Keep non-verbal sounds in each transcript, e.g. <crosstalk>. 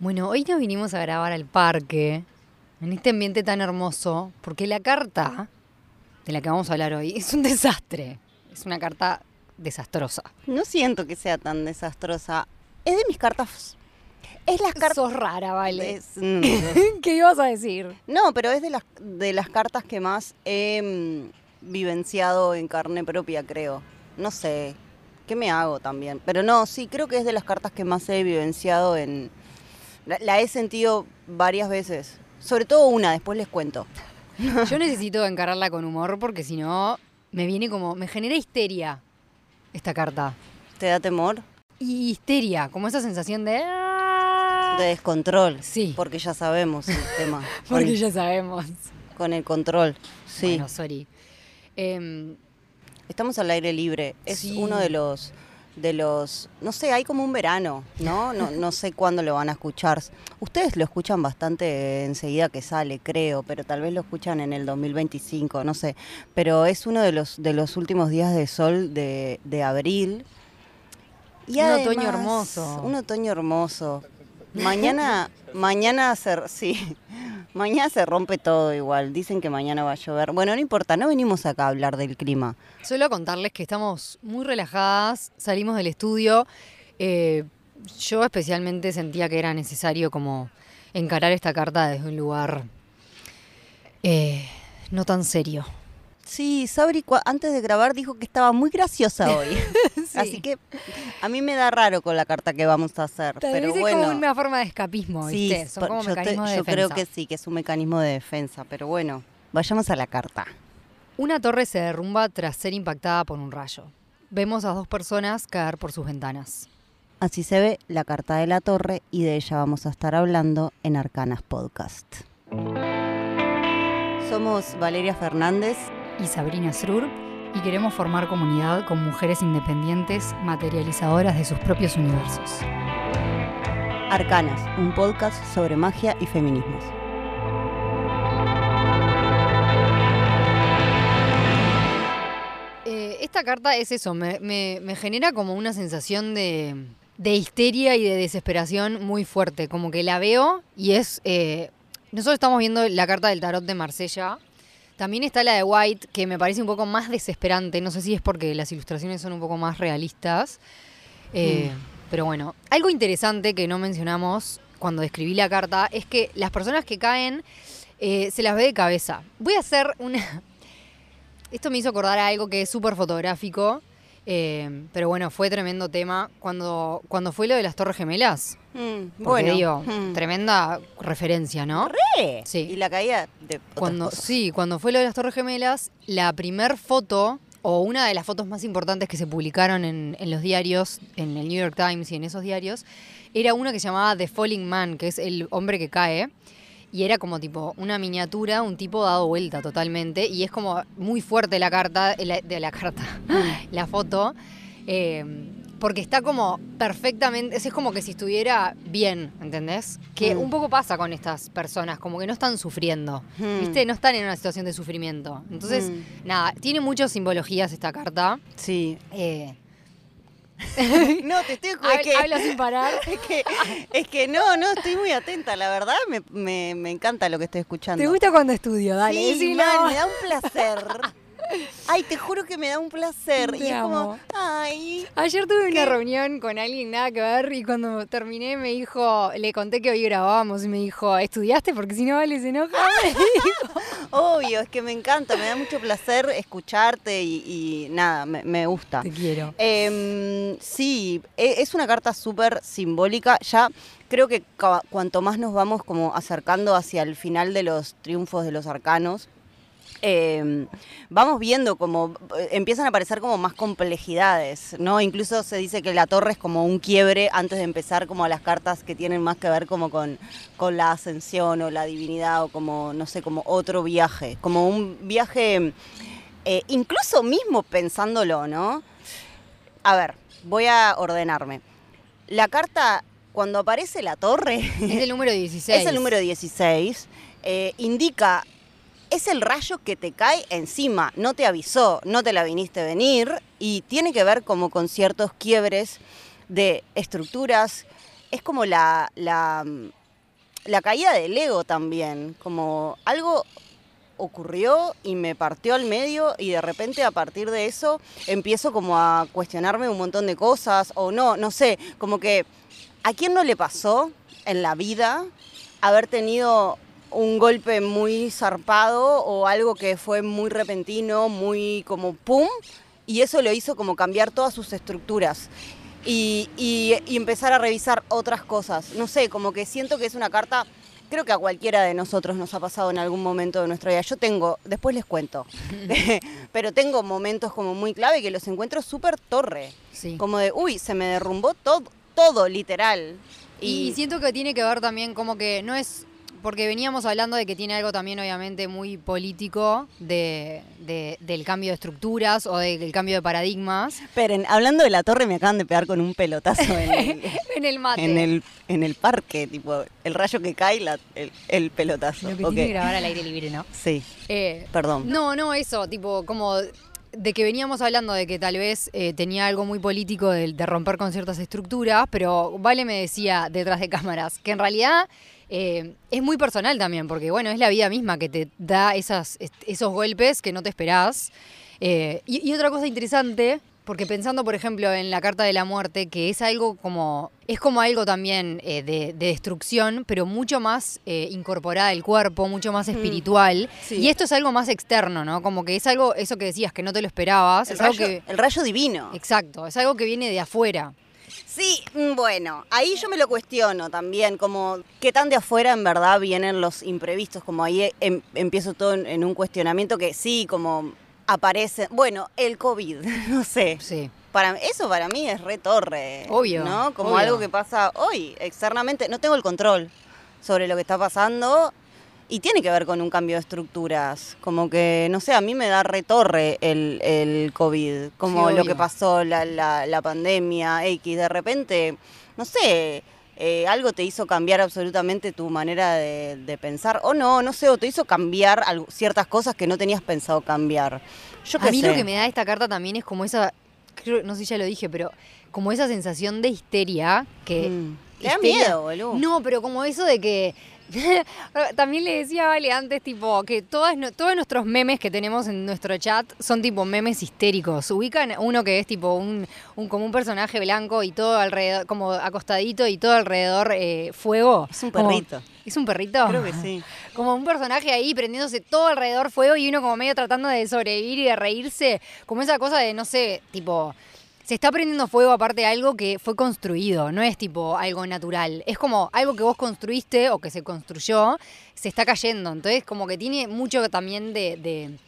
Bueno, hoy nos vinimos a grabar al parque, en este ambiente tan hermoso, porque la carta de la que vamos a hablar hoy es un desastre. Es una carta desastrosa. No siento que sea tan desastrosa. Es de mis cartas. Es las cartas. Sos rara, vale. es- mm, <laughs> ¿Qué ibas a decir? no, pero es de las, de las cartas que más he mm, vivenciado en carne propia, creo. No sé. ¿Qué me hago también? Pero no, sí, creo que es de las cartas que más he vivenciado en. La, la he sentido varias veces. Sobre todo una, después les cuento. <laughs> Yo necesito encararla con humor porque si no, me viene como. Me genera histeria esta carta. ¿Te da temor? Y histeria, como esa sensación de. De descontrol. Sí. Porque ya sabemos el <laughs> tema. Porque con, ya sabemos. con el control. Sí. Bueno, sorry. Em, Estamos al aire libre. Es Sí. uno de los de los no sé, hay como un verano, ¿no? No, no sé cuándo lo van a escuchar. Ustedes lo escuchan bastante enseguida que sale, creo, pero tal vez lo escuchan en el 2025, no sé. Pero es uno de los de los últimos días de sol de, de abril. Y Un otoño hermoso. Un otoño hermoso. Mañana, mañana se, sí, <laughs> mañana se rompe todo igual. Dicen que mañana va a llover. Bueno, no importa, no venimos acá a hablar del clima. Solo contarles que estamos muy relajadas, salimos del estudio. eh, yo especialmente sentía que era necesario como encarar esta carta desde un lugar eh, no tan serio. Sí, Sabri antes de grabar dijo que estaba muy graciosa <laughs> hoy. Así que a mí me da raro con la carta que vamos a hacer. Tal pero vez es bueno. como una forma de escapismo, sí, ¿viste? Son por- como yo, te- mecanismos de yo creo que sí, que es un mecanismo de defensa. Pero bueno, vayamos a la carta. Una torre se derrumba tras ser impactada por un rayo. Vemos a dos personas caer por sus ventanas. Así se ve la carta de la torre y de ella vamos a estar hablando en Arcanas Podcast. Somos Valeria Fernández. Y Sabrina Srur y queremos formar comunidad con mujeres independientes materializadoras de sus propios universos. Arcanas, un podcast sobre magia y feminismos. Eh, esta carta es eso, me, me- me genera como una sensación de, de histeria y de desesperación muy fuerte, como que la veo y es... eh, nosotros estamos viendo la carta del tarot de Marsella. También está la de White, que me parece un poco más desesperante. No sé si es porque las ilustraciones son un poco más realistas. Eh, Pero bueno, algo interesante que no mencionamos cuando escribí la carta es que las personas que caen eh, se las ve de cabeza. Voy a hacer una... <laughs> Esto me hizo acordar a algo que es súper fotográfico, eh, pero bueno, fue tremendo tema. Cuando, cuando fue lo de las Torres Gemelas, porque bueno, digo, mm. tremenda referencia, ¿no? ¡Re! Sí. Y la caída de otras Cuando, cosas. sí, cuando fue lo de las Torres Gemelas, la primer foto, o una de las fotos más importantes que se publicaron en, en los diarios, en el New York Times y en esos diarios, era una que se llamaba The Falling Man, que es el hombre que cae. Y era como tipo una miniatura, un tipo dado vuelta totalmente. Y es como muy fuerte la carta, la- de la carta, <laughs> la foto. eh, porque está como perfectamente, es es como que si estuviera bien, ¿entendés? Que Mm. un poco pasa con estas personas, como que no están sufriendo. Mm. ¿Viste? No están en una situación de sufrimiento. Entonces, Mm. nada, tiene muchas simbologías esta carta. Sí. Eh, <laughs> No, te estoy <laughs> es que, habla sin parar. <laughs> es que es que no, no, estoy muy atenta, la verdad me, me, me encanta lo que estoy escuchando. ¿Te gusta cuando estudio? Dale, sí, mal, me da un placer. Ay, te juro que me da un placer. Te y es como, ay, Ayer tuve una reunión con alguien nada que ver y cuando terminé me dijo, le conté que hoy grabábamos y me dijo, ¿estudiaste? Porque si no vale se enoja. <laughs> obvio, es que me encanta, me da mucho placer escucharte y, y nada, me, me gusta. Te quiero. Em, sí, e- es una carta súper simbólica. Ya creo que cuanto más nos vamos como acercando hacia el final de los triunfos de los arcanos, em, vamos viendo como eh, empiezan a aparecer como más complejidades, ¿no? Incluso se dice que la torre es como un quiebre antes de empezar como a las cartas que tienen más que ver como con, con la ascensión o la divinidad o como, no sé, como otro viaje, como un viaje, eh, incluso mismo pensándolo, ¿no? A ver, voy a ordenarme. La carta, cuando aparece la torre, Es el número 16. <laughs> es el número 16, eh, indica, es el rayo que te cae encima, no te avisó, no te la viniste venir y tiene que ver como con ciertos quiebres de estructuras. Es como la, la, la caída del ego también, como algo ocurrió y me partió al medio y de repente a partir de eso empiezo como a cuestionarme un montón de cosas o no, no sé, como que a quién no le pasó en la vida haber tenido un golpe muy zarpado o algo que fue muy repentino, muy como pum, y eso lo hizo como cambiar todas sus estructuras. Y, y, y empezar a revisar otras cosas. No sé, como que siento que es una carta creo que a cualquiera de nosotros nos ha pasado en algún momento de nuestra vida. Yo tengo, después les cuento, <laughs> <laughs> pero tengo momentos como muy clave que los encuentro súper torre. Sí. Como de, uy, se me derrumbó todo, todo, literal. Y, y siento que tiene que ver también como que no es porque veníamos hablando de que tiene algo también obviamente muy político de, de- del cambio de estructuras o de- del cambio de paradigmas Esperen, hablando de la torre, me acaban de pegar con un pelotazo en el, <laughs> en el mate. en el, en el parque, tipo, el rayo que cae, la- el, el pelotazo. Lo que Ok. tiene que grabar al aire libre, ¿no? Sí, Eh, perdón. No, no, eso, tipo, como de que veníamos hablando de que tal vez eh, tenía algo muy político de, de romper con ciertas estructuras, pero Vale me decía detrás de cámaras que en realidad eh, es muy personal también, porque bueno, es la vida misma que te da esas, esos golpes que no te esperás. Eh, y, y otra cosa interesante, porque pensando, por ejemplo, en la carta de la muerte, que es algo como. Es como algo también eh, de, de destrucción, pero mucho más eh, incorporada al cuerpo, mucho más espiritual. sí. Y esto es algo más externo, ¿no? Como que es algo, eso que decías, que no te lo esperabas. El es algo rayo, que. el rayo divino. Exacto, es algo que viene de afuera. Sí, mm, bueno, ahí yo me lo cuestiono también, como qué tan de afuera en verdad vienen los imprevistos, como ahí em- empiezo todo en, en un cuestionamiento que sí, como aparece, bueno, el COVID, <laughs> no sé. Sí. Para, eso para mí es re torre. Obvio, ¿No? Como obvio. algo que pasa hoy, externamente. No tengo el control sobre lo que está pasando y tiene que ver con un cambio de estructuras. Como que, no sé, a mí me da re torre el, el COVID. Como Sí, lo que pasó, la, la, la pandemia, X. De repente, no sé. eh, algo te hizo cambiar absolutamente tu manera de, de pensar, o no, no sé, o te hizo cambiar algo- ciertas cosas que no tenías pensado cambiar. Yo A mí sé. lo que me da esta carta también es como esa, creo, no sé si ya lo dije, pero como esa sensación de histeria que... Mm. Le da miedo, boludo. No, pero como eso de que... <laughs> También le decía a Vale antes, tipo, que todas, todos nuestros memes que tenemos en nuestro chat son tipo memes histéricos. Ubican uno que es tipo un, un como un personaje blanco y todo alrededor, como acostadito y todo alrededor eh, fuego. Es un Como- perrito. ¿Es un perrito? Creo que sí. <laughs> Como un personaje ahí prendiéndose todo alrededor fuego y uno como medio tratando de sobrevivir y de reírse. Como esa cosa de, no sé, tipo, se está prendiendo fuego aparte de algo que fue construido, no es tipo algo natural. Es como algo que vos construiste o que se construyó, se está cayendo. Entonces como que tiene mucho también de, de,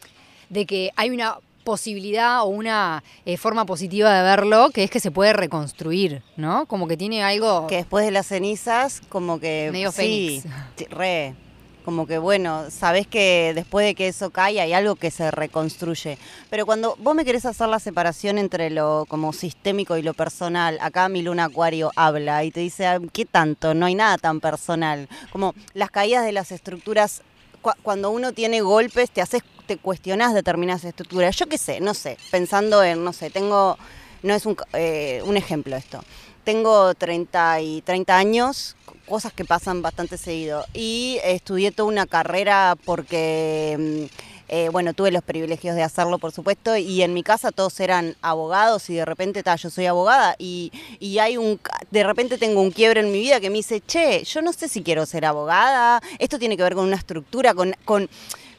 de que hay una posibilidad o una eh, forma positiva de verlo, que es que se puede reconstruir, ¿no? Como que tiene algo... Que después de las cenizas, como que. Medio sí, fénix. sí, re. Como que bueno, sabés que después de que eso cae hay algo que se reconstruye. Pero cuando vos me querés hacer la separación entre lo como sistémico y lo personal, acá mi luna acuario habla y te dice, "Ah, ¿qué tanto? No hay nada tan personal. Como las caídas de las estructuras, cua- cuando uno tiene golpes, te haces, te cuestionás determinadas estructuras. Yo qué sé, no sé, pensando en, no sé, tengo, no es un, eh, un ejemplo esto. Tengo 30, y 30 años, cosas que pasan bastante seguido. Y estudié toda una carrera porque, mm, eh, bueno, tuve los privilegios de hacerlo, por supuesto, y en mi casa todos eran abogados y de repente, ta, yo soy abogada y, y hay un, de repente tengo un quiebre en mi vida que me dice, che, yo no sé si quiero ser abogada, esto tiene que ver con una estructura, con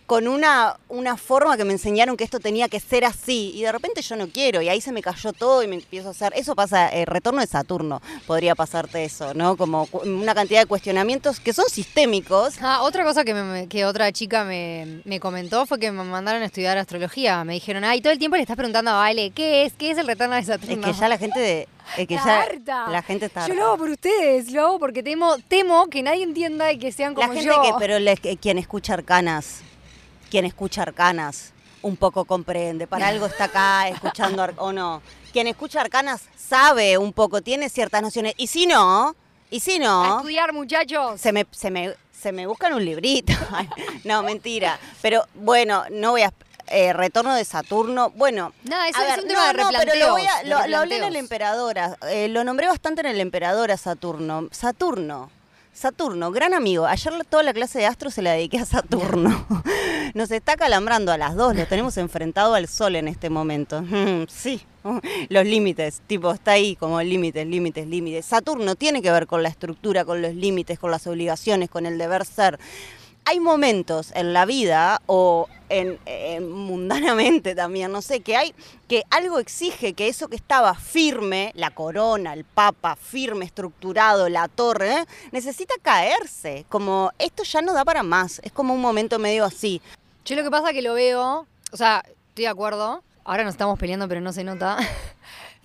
con una, una forma que me enseñaron que esto tenía que ser así y de repente yo no quiero y ahí se me cayó todo y me empiezo a hacer, eso pasa, el retorno de Saturno podría pasarte eso, ¿no? Como una cantidad de cuestionamientos que son sistémicos. Ah, otra cosa que, me- que otra chica me, me comentó fue que me mandaron a estudiar astrología. Me dijeron, ay, todo el tiempo le estás preguntando a Vale, ¿qué es? ¿Qué es el retorno de Saturno? Es que ya la gente de, es que ya harta. la gente está Yo lo hago por ustedes, lo hago porque temo, temo que nadie entienda y que sean La como gente yo. que, pero quien escucha arcanas, quien escucha arcanas, un poco comprende. Para algo está acá <laughs> escuchando o no. Quien escucha arcanas sabe un poco, tiene ciertas nociones. Y si no, y si A no, estudiar, muchachos. se me, se me, se me buscan un librito. <laughs> No, mentira. Pero bueno, no voy a. eh, retorno de Saturno. Bueno, Nada, eso a es ver, un tema de no, no, pero lo, voy a- lo- lo hablé en el. Emperadora. eh, lo nombré bastante en el Emperador a Saturno. Saturno. Saturno, gran amigo. Ayer toda la clase de astro se la dediqué a Saturno. <laughs> Nos está calambrando a las dos, lo tenemos enfrentado al sol en este momento. Mm, Sí, los límites, tipo, está ahí como límites, límites, límites. Saturno tiene que ver con la estructura, con los límites, con las obligaciones, con el deber ser. Hay momentos en la vida o en, mundanamente también, no sé, que hay que algo exige que eso que estaba firme, la corona, el papa, firme, estructurado, la torre, ¿eh? necesita caerse. Como esto ya no da para más. Es como un momento medio así. Yo lo que pasa que lo veo, o sea, estoy de acuerdo. Ahora nos estamos peleando, pero no se nota.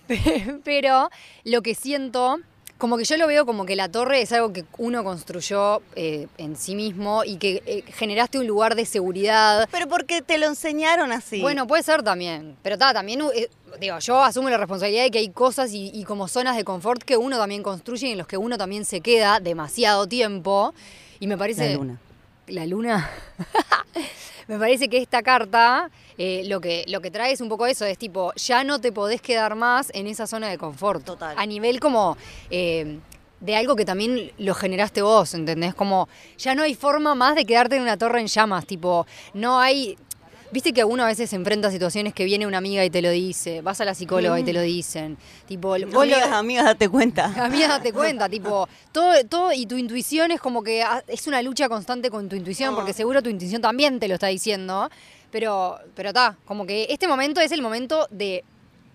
<laughs> pero lo que siento, como que yo lo veo como que la torre es algo que uno construyó eh, en sí mismo y que eh, generaste un lugar de seguridad. Pero porque te lo enseñaron así. Bueno, puede ser también, pero ta, también, eh, digo, yo asumo la responsabilidad de que hay cosas y, y como zonas de confort que uno también construye y en los que uno también se queda demasiado tiempo. Y me parece... la luna. La luna. <laughs> me parece que esta carta eh, lo, que, lo que trae es un poco eso, es tipo, ya no te podés quedar más en esa zona de confort. Total. A nivel como... eh, de algo que también lo generaste vos, ¿entendés? Como ya no hay forma más de quedarte en una torre en llamas, tipo, no hay... Viste que uno a veces se enfrenta a situaciones que viene una amiga y te lo dice, vas a la psicóloga y te lo dicen, tipo, vos lo- Amigas, amigas, date cuenta. <laughs> Amiga, date cuenta, <laughs> tipo, todo, todo y tu intuición es como que ah, es una lucha constante con tu intuición, Ah. porque seguro tu intuición también te lo está diciendo, pero, pero está, como que este momento es el momento de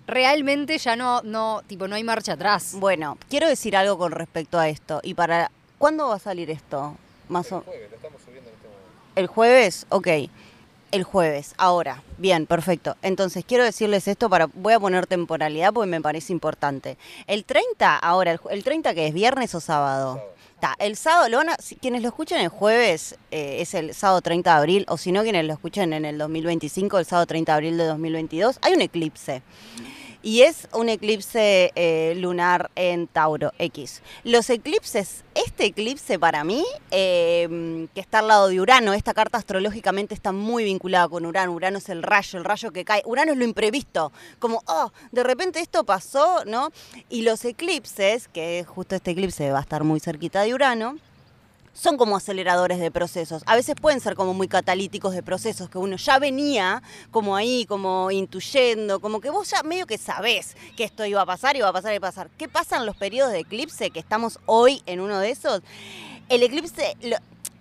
realmente ya no, no, tipo, no hay marcha atrás. Bueno, quiero decir algo con respecto a esto. ¿Y para cuándo va a salir esto? Más o... ¿El jueves? Ok. El jueves, ahora. Bien, perfecto. Entonces, quiero decirles esto para. Voy a poner temporalidad porque me parece importante. El 30, ahora, el, el 30 que es viernes o sábado. Está, el sábado, lo van a- si- quienes lo escuchan el jueves eh, es el sábado 30 de abril, o si no, quienes lo escuchan en el 2025, el sábado 30 de abril de 2022, hay un eclipse. Y es un eclipse eh, lunar en Tauro X. Los eclipses, este eclipse para mí, eh, que está al lado de Urano, esta carta astrológicamente está muy vinculada con Urano. Urano es el rayo, el rayo que cae. Urano es lo imprevisto, como, oh, de repente esto pasó, ¿no? Y los eclipses, que justo este eclipse va a estar muy cerquita de Urano, son como aceleradores de procesos. A veces pueden ser como muy catalíticos de procesos que uno ya venía como ahí, como intuyendo, como que vos ya medio que sabés que esto iba a pasar, iba a pasar, iba a pasar. ¿Qué pasa en los periodos de eclipse que estamos hoy en uno de esos? El eclipse... lo-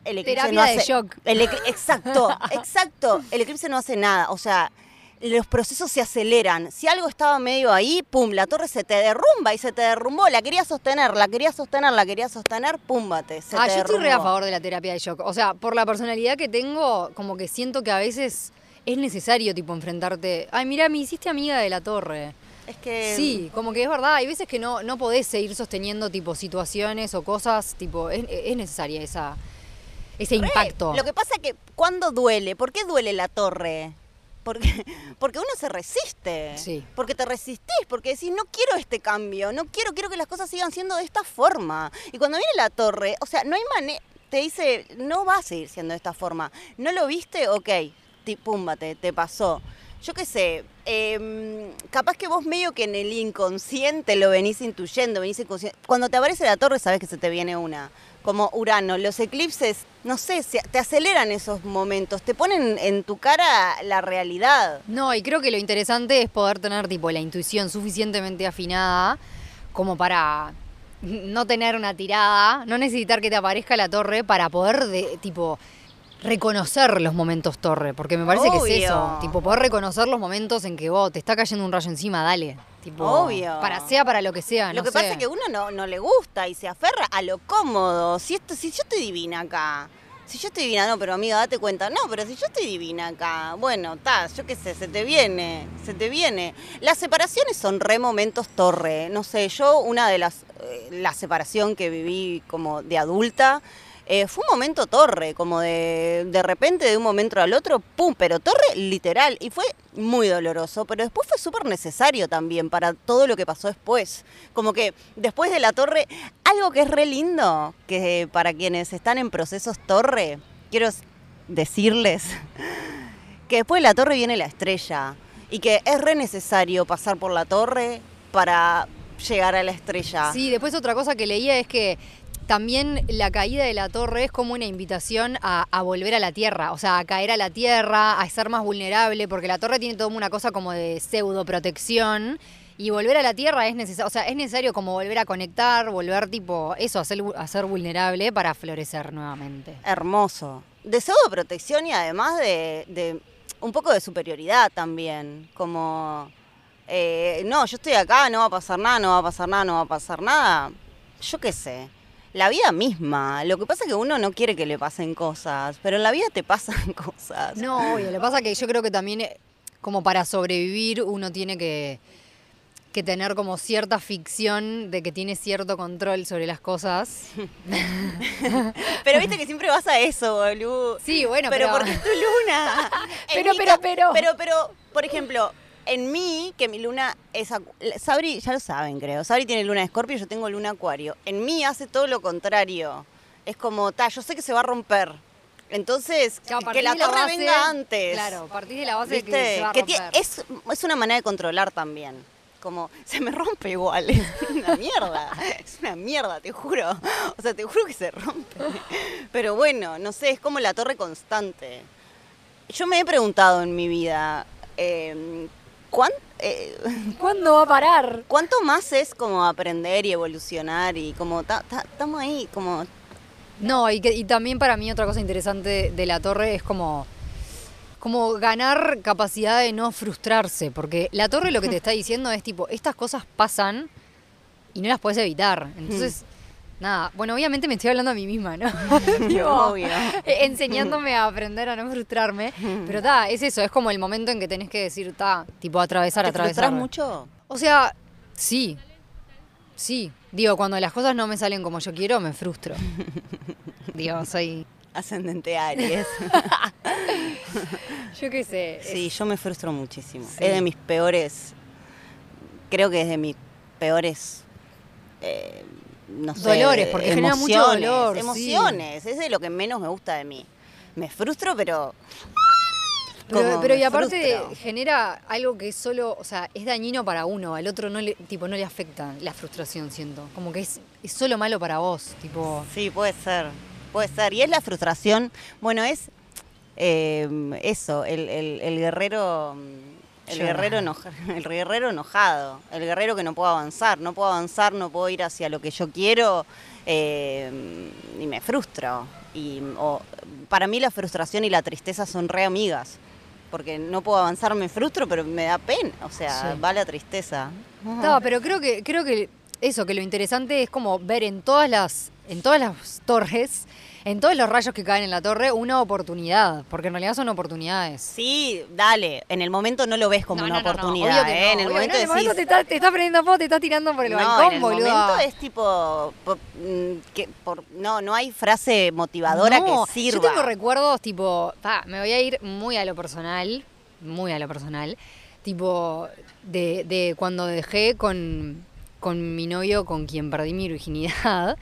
el eclipse Terapia no de hace- shock. el exacto, <laughs> exacto. El eclipse no hace nada. O sea, los procesos se aceleran. Si algo estaba medio ahí, pum, la torre se te derrumba y se te derrumbó. La quería sostener, la quería sostener, la quería sostener, pum, bate. Se ah, te yo estoy re a favor de la terapia de shock. O sea, por la personalidad que tengo, como que siento que a veces es necesario, tipo, enfrentarte. Ay, mira, me hiciste amiga de la torre. Es que. Sí, como que es verdad, hay veces que no, no podés seguir sosteniendo tipo situaciones o cosas, tipo, es, es necesaria esa, ese Re, impacto. Lo que pasa que, ¿cuándo duele? ¿Por qué duele la torre? Porque, <laughs> porque uno se resiste. Sí. Porque te resistís, porque decís, no quiero este cambio, no quiero, quiero que las cosas sigan siendo de esta forma. Y cuando viene la torre, o sea, no hay manera, te dice, no va a seguir siendo de esta forma. ¿No lo viste? Ok, ti- pumba, te, te pasó. Yo qué sé, em, capaz que vos medio que en el inconsciente lo venís intuyendo, venís inconsciente. Cuando te aparece la torre sabes que se te viene una. Como Urano, los eclipses, no sé, te aceleran esos momentos, te ponen en tu cara la realidad. No, y creo que lo interesante es poder tener tipo la intuición suficientemente afinada como para no tener una tirada, no necesitar que te aparezca la torre para poder de, tipo reconocer los momentos torre, porque me parece que es eso, tipo poder reconocer los momentos en que vos te está cayendo un rayo encima, dale, tipo Obvio. para sea para lo que sea, Lo no que sé. pasa es que uno no, no le gusta y se aferra a lo cómodo. Si esto, si yo estoy divina acá. Si yo estoy divina, no, pero amiga, date cuenta. No, pero si yo estoy divina acá, bueno, está, yo qué sé, se te viene, se te viene. Las separaciones son re momentos torre. No sé, yo una de las, eh, la separación que viví como de adulta, eh, fue un momento torre, como de, de repente de un momento al otro, pum, pero torre literal. Y fue muy doloroso, pero después fue súper necesario también para todo lo que pasó después. Como que después de la torre, algo que es re lindo, que para quienes están en procesos torre, quiero decirles <laughs> que después de la torre viene la estrella y que es re necesario pasar por la torre para llegar a la estrella. Sí, después otra cosa que leía es que también la caída de la torre es como una invitación a, volver a la tierra, o sea, a caer a la tierra, a ser más vulnerable, porque la torre tiene toda una cosa como de pseudo protección. Y volver a la tierra es necesario, o sea, es necesario como volver a conectar, volver tipo, eso, a ser, vulnerable para florecer nuevamente. Hermoso. De pseudo protección y además de, de un poco de superioridad también, como, eh, no, yo estoy acá, no va a pasar nada, no va a pasar nada, no va a pasar nada, yo qué sé la vida misma. Lo que pasa es que uno no quiere que le pasen cosas, pero en la vida te pasan <laughs> cosas. No, obvio. Lo que pasa es que yo creo que también, eh, como para sobrevivir, uno tiene que, que tener como cierta ficción de que tiene cierto control sobre las cosas. <laughs> pero viste que siempre vas a eso, boludo. Sí, bueno, pero. Pero porque es tu luna. <laughs> pero, pero, pero. Pero, pero, por ejemplo, en mí, que mi luna es. Sabri, ya lo saben, creo. Sabri tiene luna de escorpio, yo tengo luna acuario. En mí hace todo lo contrario. Es como, ta, yo sé que se va a romper. Entonces, que la torre venga antes. Claro, partir de la base de que se va a romper. es, es una manera de controlar también. Como, se me rompe igual, <laughs> es una mierda. Es una mierda, te juro. O sea, te juro que se rompe. Pero bueno, no sé, es como la torre constante. Yo me he preguntado en mi vida, eh, eh, <laughs> ¿Cuándo va a parar? ¿Cuánto más es como aprender y evolucionar y como estamos ahí, como... No, y, y también para mí otra cosa interesante de la torre es como como ganar capacidad de no frustrarse, porque la torre lo que te <laughs> está diciendo es tipo, estas cosas pasan y no las puedes evitar. Entonces, nada, bueno, obviamente me estoy hablando a mí misma, ¿no? <laughs> Obvio. enseñándome a aprender a no frustrarme. Pero está, es eso, es como el momento en que tenés que decir, está, tipo atravesar, ¿Te atravesar. frustras mucho? O sea, sí. Sí. Digo, cuando las cosas no me salen como yo quiero, me frustro. <laughs> Digo, soy. Ascendente Aries. <laughs> yo qué sé. Sí, yo me frustro muchísimo. Es de mis peores. Creo que es de mis peores. Eh, no sé, Dolores, porque genera mucho dolor. Emociones, es de lo que menos me gusta de mí. Me frustro, pero. Pero, pero y aparte genera algo que es solo, o sea, es dañino para uno, al otro no le, tipo, no le afecta la frustración, siento. Como que es, es solo malo para vos, tipo. Sí, puede ser, puede ser. Y es la frustración, bueno, es eh, eso, el, el, el guerrero el guerrero, <laughs> el guerrero enojado, el guerrero que no puedo avanzar, no puedo avanzar, no puedo ir hacia lo que yo quiero eh, y me frustro. Y, para mí la frustración y la tristeza son re amigas, porque no puedo avanzar, me frustro, pero me da pena, o sea, va la tristeza. No, pero creo que, creo que eso, que lo interesante es como ver en todas las, en todas las torres en todos los rayos que caen en la torre una oportunidad, porque en realidad son oportunidades. Sí, dale, en el momento no lo ves como una oportunidad, ¿eh? en el momento, te está, te prendiendo fuego, te está tirando por el balcón, boludo. En el momento es tipo mm, que por, no no hay frase motivadora que sirva. Yo tengo recuerdos tipo, me voy a ir muy a lo personal, muy a lo personal, tipo de, de cuando dejé con con mi novio con quien perdí mi virginidad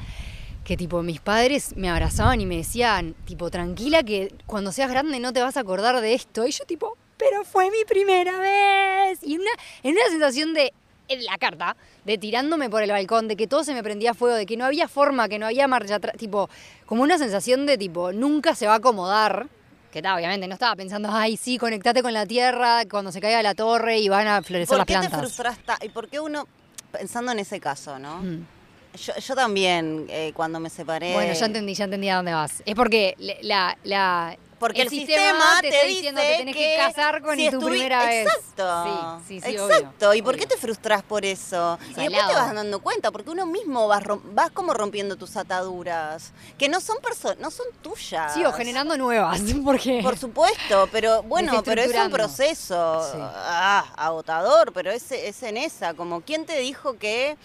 que tipo mis padres me abrazaban y me decían, tipo, tranquila que cuando seas grande no te vas a acordar de esto. Y yo tipo, pero fue mi primera vez. Y una, en una sensación de, en la carta, de tirándome por el balcón, de que todo se me prendía fuego, de que no había forma, que no había marcha atrás, tipo, como una sensación de tipo, nunca se va a acomodar. Que tal, obviamente no estaba pensando, ay, sí, conectate con la tierra cuando se caiga la torre y van a florecer las plantas. ¿Por qué te frustraste? ¿Y por qué uno, pensando en ese caso, ¿no? Mm. Yo, también, eh, cuando me separé. Bueno, ya entendí, ya entendí a dónde vas. Es porque la, la porque el, sistema, te, está diciendo que tenés que, casar con tu primera vez. Exacto. Sí, sí, sí, Exacto. ¿Y por qué te frustras por eso? Y después te vas dando cuenta, porque uno mismo vas, vas como rompiendo tus ataduras, que no son no son tuyas. Sí, o generando nuevas, <laughs> porque Por supuesto, pero <laughs> bueno, pero es un proceso ah, agotador, pero es, es en esa, como quién te dijo que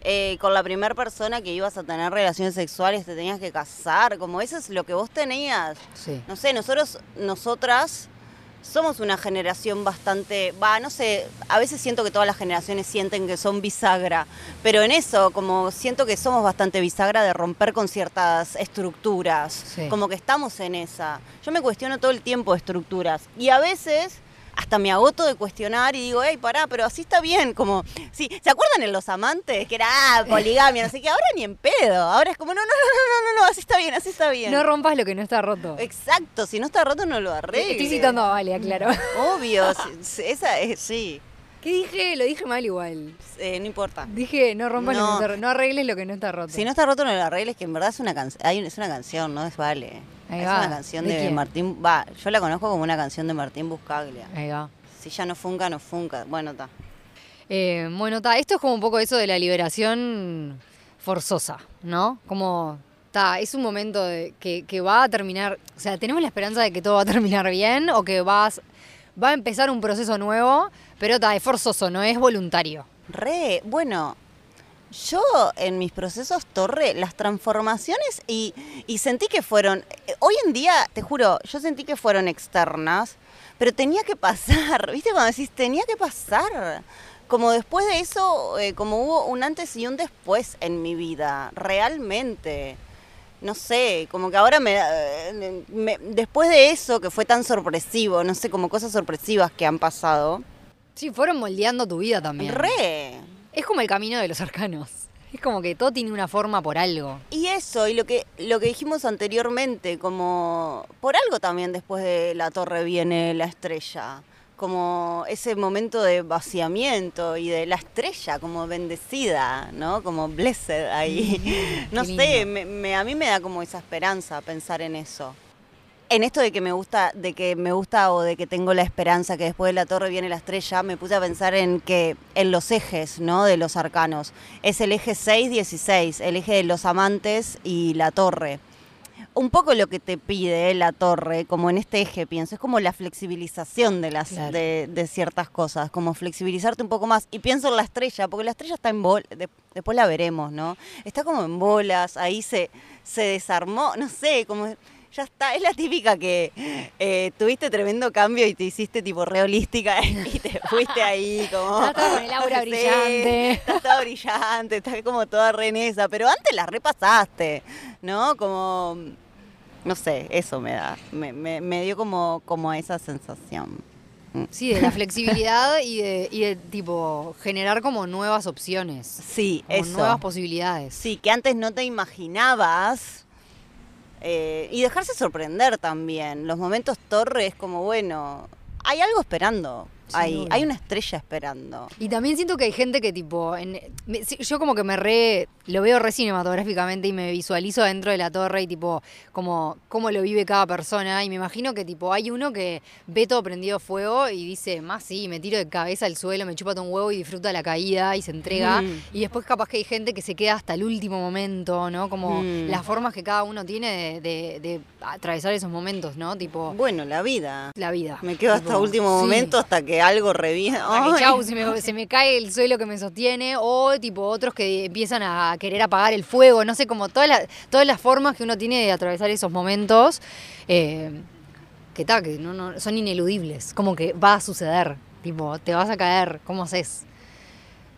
eh, con la primera persona que ibas a tener relaciones sexuales te tenías que casar, como eso es lo que vos tenías. Sí. No sé, nosotros, nosotras somos una generación bastante, va, no sé, a veces siento que todas las generaciones sienten que son bisagra, pero en eso, como siento que somos bastante bisagra de romper con ciertas estructuras, Sí. como que estamos en esa. Yo me cuestiono todo el tiempo estructuras y a veces hasta me agoto de cuestionar y digo, hey, pará, pero así está bien, como, sí, ¿se acuerdan en Los Amantes? Que era, ah, poligamia, no sé qué, ahora ni en pedo, ahora es como, no, no, no, no, no, no, así está bien, así está bien. No rompas lo que no está roto. Exacto, si no está roto no lo arregle. Estoy citando a Vale, claro. Obvio, sí, sí, esa es, sí, ¿Qué dije? Lo dije mal igual. eh, no importa. Dije, no rompas lo No. que no está roto. No arregles lo que no está roto. Si no está roto no lo arregles, que en verdad es una canción, es una canción, no es vale. Ahí es va. una canción ¿De de? Martín, va, yo la conozco como una canción de Martín Buscaglia. Ahí va. Si ya no funca, no funca. Bueno, está. Eh, bueno, ta, esto es como un poco eso de la liberación forzosa, ¿no? Como, ta, es un momento de- que, que va a terminar, o sea, tenemos la esperanza de que todo va a terminar bien o que vas, va a empezar un proceso nuevo, pero ta, es forzoso, no es voluntario. Re, bueno, yo en mis procesos Torre, las transformaciones y, y sentí que fueron, eh, hoy en día, te juro, yo sentí que fueron externas, pero tenía que pasar, <laughs> ¿viste? Cuando decís, tenía que pasar. Como después de eso, eh, como hubo un antes y un después en mi vida, realmente. No sé, como que ahora me, eh, me- después de eso que fue tan sorpresivo, no sé, como cosas sorpresivas que han pasado. Sí, fueron moldeando tu vida también. Re. Es como el camino de los arcanos. Es como que todo tiene una forma por algo. Y eso, y lo que, lo que dijimos anteriormente, como por algo también después de la torre viene la estrella, como ese momento de vaciamiento y de la estrella como bendecida, ¿no? Como blessed ahí. <laughs> no sé, me, me- a mí me da como esa esperanza pensar en eso. En esto de que me gusta, de que me gusta o de que tengo la esperanza que después de la torre viene la estrella, me puse a pensar en que en los ejes, ¿no? De los arcanos. Es el eje 6-16, el eje de los amantes y la torre. Un poco lo que te pide la torre, como en este eje pienso, es como la flexibilización de las Claro. de, de ciertas cosas, como flexibilizarte un poco más. Y pienso en la estrella, porque la estrella está en bolas, después la veremos, ¿no? Está como en bolas, ahí se, se desarmó, no sé, como ya está, es la típica que eh, tuviste tremendo cambio y te hiciste tipo realística <laughs> y te fuiste ahí como... Estaba con el aura <laughs> brillante. Estás toda brillante, estás como toda renesa, pero antes la repasaste, ¿no? Como, no sé, eso me da, me, me- me dio como, como esa sensación. Sí, de la flexibilidad y de, y de tipo generar como nuevas opciones. Sí, Como eso. nuevas posibilidades. Sí, que antes no te imaginabas. Eh, y dejarse sorprender también. Los momentos torre es como, bueno, hay algo esperando. Hay una estrella esperando. Y también siento que hay gente que tipo, en- me- sí, yo como que me re, lo veo re cinematográficamente y me visualizo dentro de la torre y tipo, como cómo lo vive cada persona y me imagino que tipo hay uno que ve todo prendido fuego y dice, más sí, me tiro de cabeza al suelo, me chupa todo un huevo y disfruta la caída y se entrega. Mm. Y después capaz que hay gente que se queda hasta el último momento, ¿no? Como Mm. las formas que cada uno tiene de, de- de atravesar esos momentos, ¿no? Tipo, Bueno, la vida. la vida. Me quedo Tipo, hasta último sí. momento hasta que algo <laughs> Ay. chau, se me, se me cae el suelo que me sostiene, o tipo otros que empiezan a querer apagar el fuego, no sé, como todas las, todas las formas que uno tiene de atravesar esos momentos, eh, que ta, que no, no- son ineludibles, como que va a suceder, tipo, te vas a caer, ¿cómo haces?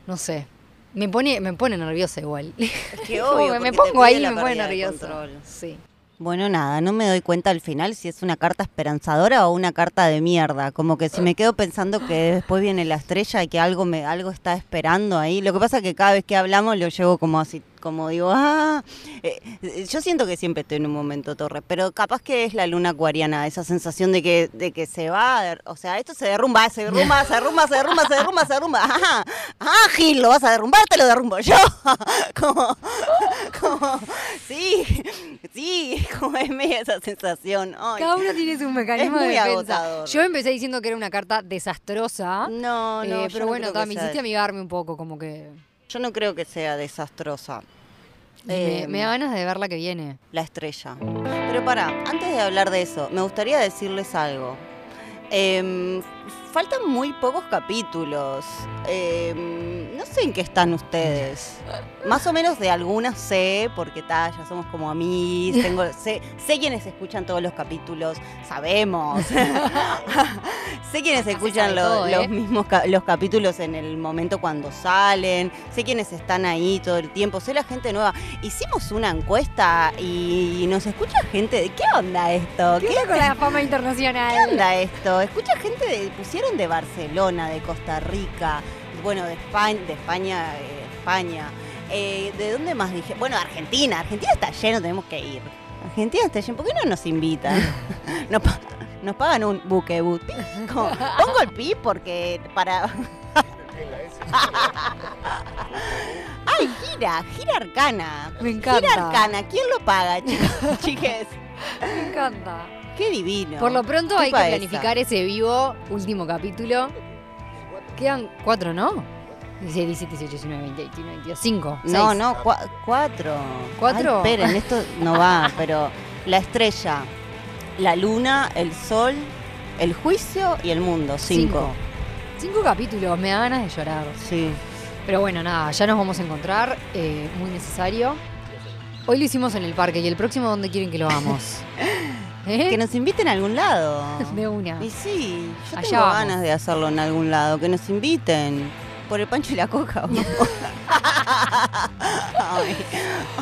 No sé. Me pone, me pone nerviosa igual. Es que obvio, <laughs> me pongo ahí y me pone nerviosa. Sí. Bueno, nada, no me doy cuenta al final si es una carta esperanzadora o una carta de mierda. Como que si me quedo pensando que después viene la estrella y que algo me algo está esperando ahí. Lo que pasa es que cada vez que hablamos lo llevo como así, como digo, ah. Eh, eh, yo siento que siempre estoy en un momento torre, pero capaz que es la luna acuariana, esa sensación de que, de que se va, o sea, esto se derrumba, se derrumba, se derrumba, se derrumba, se derrumba, se derrumba. Ajá, ah, Gil, lo vas a derrumbar, te lo derrumbo yo. <laughs> como, como, sí, sí, como es media esa sensación. Ay. Cada uno tiene su mecanismo muy de defensa. agotador. Yo empecé diciendo que era una carta desastrosa. No, no, Eh, pero no bueno, me hiciste amigarme un poco, como que. Yo no creo que sea desastrosa. me, Eh, me da ganas de ver la que viene. La estrella. Pero para, antes de hablar de eso, me gustaría decirles algo. Em, faltan muy pocos capítulos. Em, no sé en qué están ustedes. Más o menos de algunas sé, porque ta, ya somos como amigos, <laughs> tengo, sé, sé quienes escuchan todos los capítulos, sabemos. <laughs> sé quienes escuchan sabe lo- todo, ¿eh? los mismos los capítulos en el momento cuando salen, sé quienes están ahí todo el tiempo, sé la gente nueva. Hicimos una encuesta y nos escucha gente de ¿qué onda esto? ¿Qué onda con la fama internacional? ¿Qué onda esto? Escucha gente de, pusieron de Barcelona, de Costa Rica, bueno, de España, de España, eh, España. Eh, ¿De dónde más dije? Bueno, Argentina. Argentina está lleno, tenemos que ir. Argentina está lleno. ¿Por qué no nos invitan? <laughs> nos, pa- nos pagan un buque. Como, Pongo el pi porque para. <laughs> Ay, gira, gira arcana. Me encanta. Gira arcana. ¿Quién lo paga, chicos? <laughs> Chiques? Me encanta. Qué divino. Por lo pronto hay que esa. planificar ese vivo último capítulo. Quedan cuatro, ¿no? 16, 17, 18, 19, 20, 21, 22, 5. No, no, cua- cuatro. ¿Cuatro? Ay, esperen, esto no va, <laughs> pero la estrella, la luna, el sol, el juicio y el mundo. Cinco. Cinco capítulos, me da ganas de llorar. Sí. Pero bueno, nada, ya nos vamos a encontrar. eh, muy necesario. Hoy lo hicimos en el parque y el próximo, ¿dónde quieren que lo hagamos? <laughs> ¿Eh? Que nos inviten a algún lado. <laughs> De una. Y sí, yo Allá tengo vamos. ganas de hacerlo en algún lado, que nos inviten. Por el pancho y la coca. <laughs> <laughs> ay,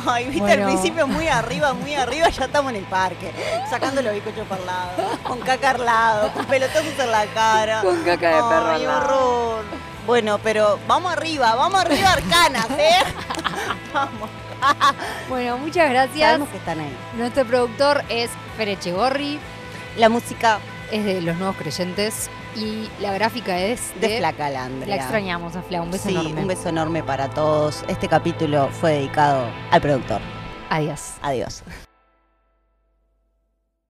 ay, viste Bueno. al principio muy arriba, muy arriba, ya estamos en el parque. Sacando los bizcochos por lado, con caca al lado, con pelotazos en la cara. Con caca de perro Ay, horror. Bueno, pero vamos arriba, vamos arriba, arcanas, ¿eh? vamos. <laughs> Bueno, muchas gracias. Sabemos que están ahí. Nuestro productor es Fer Echegorri, La música es de Los Nuevos Creyentes y la gráfica es de... de Flaca Landria. La extrañamos a Fla, un beso sí, enorme. un beso enorme para todos. Este capítulo fue dedicado al productor. Adiós. Adiós.